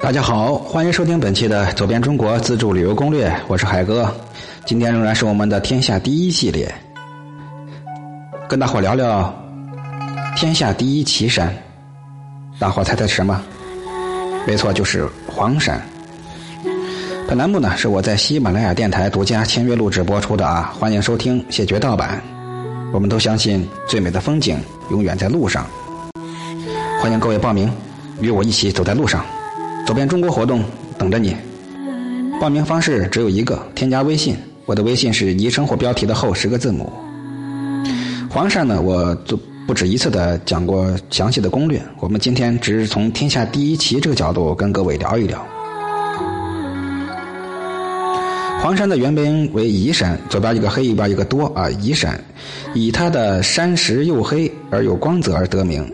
大家好，欢迎收听本期的《走遍中国自助旅游攻略》，我是海哥。今天仍然是我们的天下第一系列，跟大伙聊聊天下第一奇山。大伙猜猜是什么？没错，就是黄山。本栏目呢是我在喜马拉雅电台独家签约录制播出的啊，欢迎收听，谢绝盗版。我们都相信最美的风景永远在路上，欢迎各位报名，与我一起走在路上，走遍中国活动等着你。报名方式只有一个，添加微信，我的微信是昵称或标题的后十个字母。黄山呢，我就不止一次的讲过详细的攻略，我们今天只是从天下第一奇这个角度跟各位聊一聊。黄山的原名为夷山，左边一个黑，右边一个多啊，夷山，以它的山石黝黑而有光泽而得名。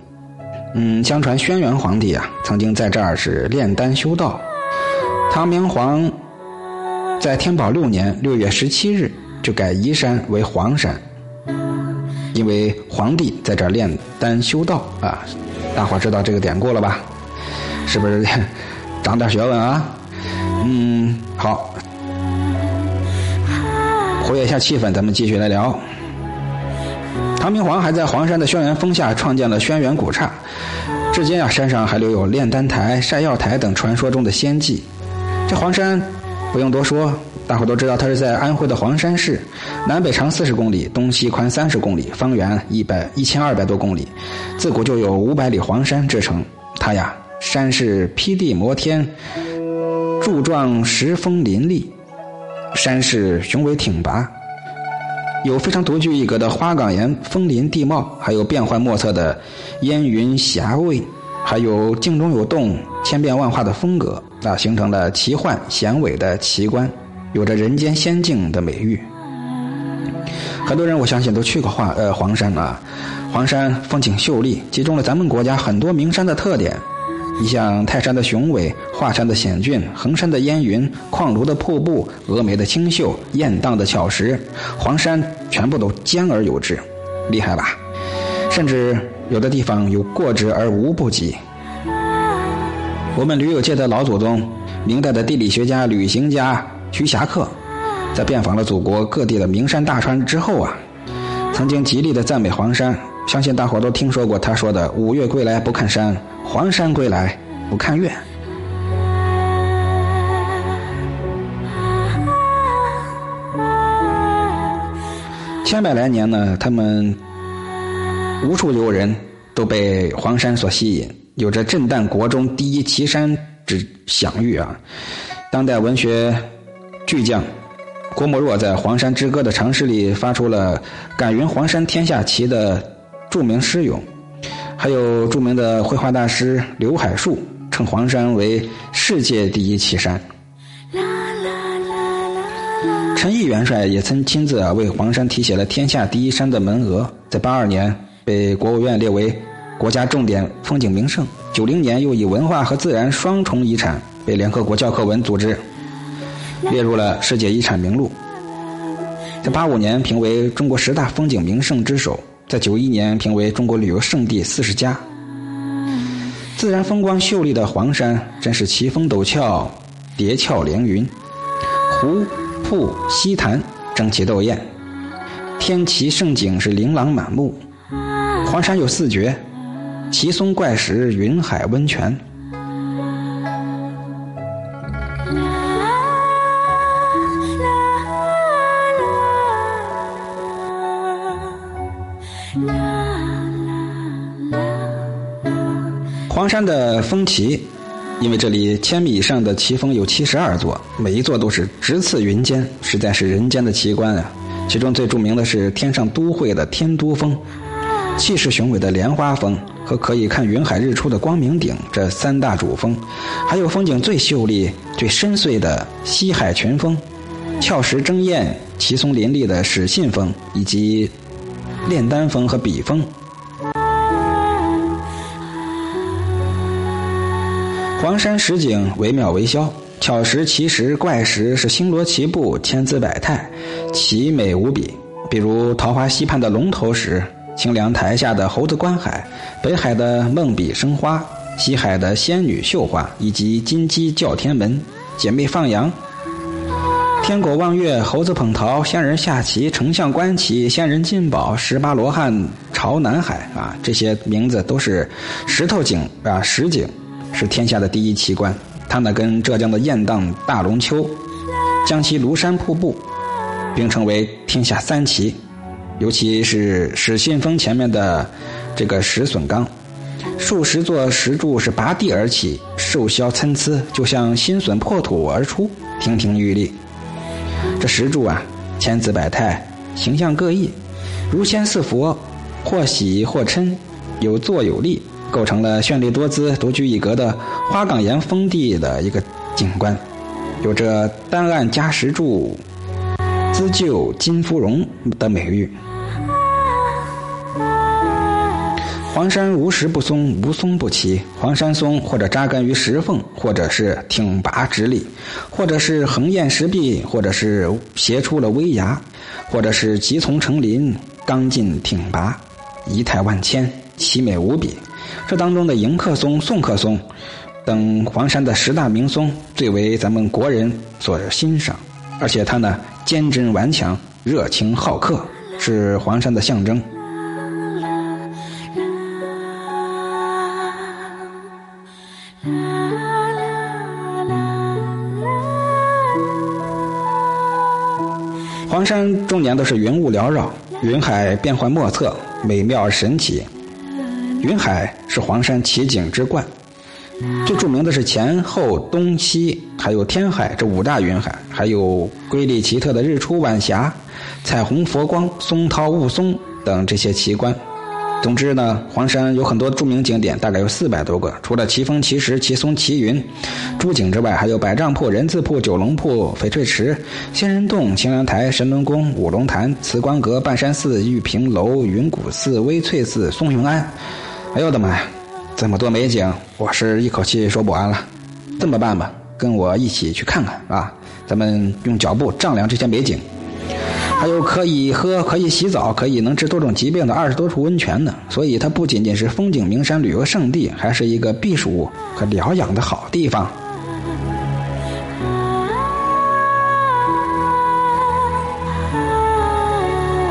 嗯，相传轩辕皇帝啊，曾经在这儿是炼丹修道。唐明皇在天宝六年六月十七日就改夷山为黄山，因为皇帝在这儿炼丹修道啊。大伙知道这个典故了吧？是不是长点学问啊？嗯，好。活跃一下气氛，咱们继续来聊。唐明皇还在黄山的轩辕峰下创建了轩辕古刹，至今啊，山上还留有炼丹台、晒药台等传说中的仙迹。这黄山不用多说，大伙都知道，它是在安徽的黄山市，南北长四十公里，东西宽三十公里，方圆一百一千二百多公里。自古就有五百里黄山之称。它呀，山势披地摩天，柱状石峰林立。山势雄伟挺拔，有非常独具一格的花岗岩峰林地貌，还有变幻莫测的烟云霞蔚，还有镜中有洞、千变万化的风格，啊，形成了奇幻险伟的奇观，有着人间仙境的美誉。很多人我相信都去过黄呃黄山啊，黄山风景秀丽，集中了咱们国家很多名山的特点。你像泰山的雄伟、华山的险峻、衡山的烟云、矿庐的瀑布、峨眉的清秀、雁荡的巧石，黄山全部都兼而有之，厉害吧？甚至有的地方有过之而无不及。我们旅游界的老祖宗，明代的地理学家、旅行家徐霞客，在遍访了祖国各地的名山大川之后啊，曾经极力的赞美黄山。相信大伙都听说过他说的“五岳归来不看山，黄山归来不看岳”。千百来年呢，他们无处留人都被黄山所吸引，有着震旦国中第一奇山之享誉啊！当代文学巨匠郭沫若在《黄山之歌》的长诗里发出了“敢云黄山天下奇”的。著名诗咏，还有著名的绘画大师刘海树称黄山为世界第一奇山。陈毅元帅也曾亲自啊为黄山题写了“天下第一山”的门额，在八二年被国务院列为国家重点风景名胜，九零年又以文化和自然双重遗产被联合国教科文组织列入了世界遗产名录，在八五年评为中国十大风景名胜之首。在九一年评为中国旅游胜地四十佳。自然风光秀丽的黄山，真是奇峰陡峭，叠峭连云，湖瀑溪潭争奇斗艳，天奇胜景是琳琅满目。黄山有四绝：奇松怪石、云海温泉。黄山的峰奇，因为这里千米以上的奇峰有七十二座，每一座都是直刺云间，实在是人间的奇观啊！其中最著名的是天上都会的天都峰，气势雄伟的莲花峰和可以看云海日出的光明顶这三大主峰，还有风景最秀丽、最深邃的西海群峰，峭石争艳、奇松林立的始信峰，以及炼丹峰和笔峰。黄山石景惟妙惟肖，巧石、奇石、怪石是星罗棋布、千姿百态，奇美无比。比如桃花溪畔的龙头石，清凉台下的猴子观海，北海的梦笔生花，西海的仙女绣花，以及金鸡叫天门、姐妹放羊、天狗望月、猴子捧桃、仙人下棋、丞相观棋、仙人进宝、十八罗汉朝南海啊，这些名字都是石头井啊，石井。是天下的第一奇观。它呢，跟浙江的雁荡大龙湫、江西庐山瀑布并称为天下三奇。尤其是始信峰前面的这个石笋岗，数十座石柱是拔地而起，瘦削参差，就像新笋破土而出，亭亭玉立。这石柱啊，千姿百态，形象各异，如仙似佛，或喜或嗔，有坐有立，构成了绚丽多姿、独具一格的花岗岩峰地的一个景观。有着“丹岸加石柱，姿就金芙蓉”的美誉。黄山无石不松，无松不奇。黄山松或者扎根于石缝，或者是挺拔直立，或者是横艳石壁，或者是斜出了危崖，或者是急从成林，刚劲挺拔，仪态万千，奇美无比。这当中的迎客松、送客松等黄山的十大名松，最为咱们国人所欣赏。而且它呢，坚贞顽强，热情好客，是黄山的象征。黄山终年都是云雾缭绕，云海变幻莫测，美妙而神奇。云海是黄山奇景之冠，最著名的是前后东西，还有天海这五大云海，还有瑰丽奇特的日出晚霞、彩虹佛光、松涛雾凇等这些奇观。总之呢，黄山有很多著名景点，大概有四百多个。除了奇峰、奇石、奇松、奇云、诸景之外，还有百丈瀑、人字瀑、九龙瀑、翡翠池、仙人洞、清凉台、神龙宫、五龙潭、慈光阁、半山寺、玉屏楼、云谷寺、微翠寺、松云庵。哎呦我的妈呀，这么多美景，我是一口气说不完了。这么办吧，跟我一起去看看啊！咱们用脚步丈量这些美景。还有可以喝、可以洗澡、可以能治多种疾病的二十多处温泉呢，所以它不仅仅是风景名山、旅游胜地，还是一个避暑和疗养的好地方。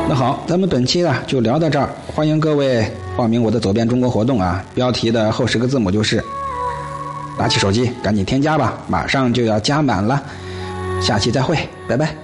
那好，咱们本期呢就聊到这儿，欢迎各位报名我的走遍中国活动啊！标题的后十个字母就是，拿起手机赶紧添加吧，马上就要加满了，下期再会，拜拜。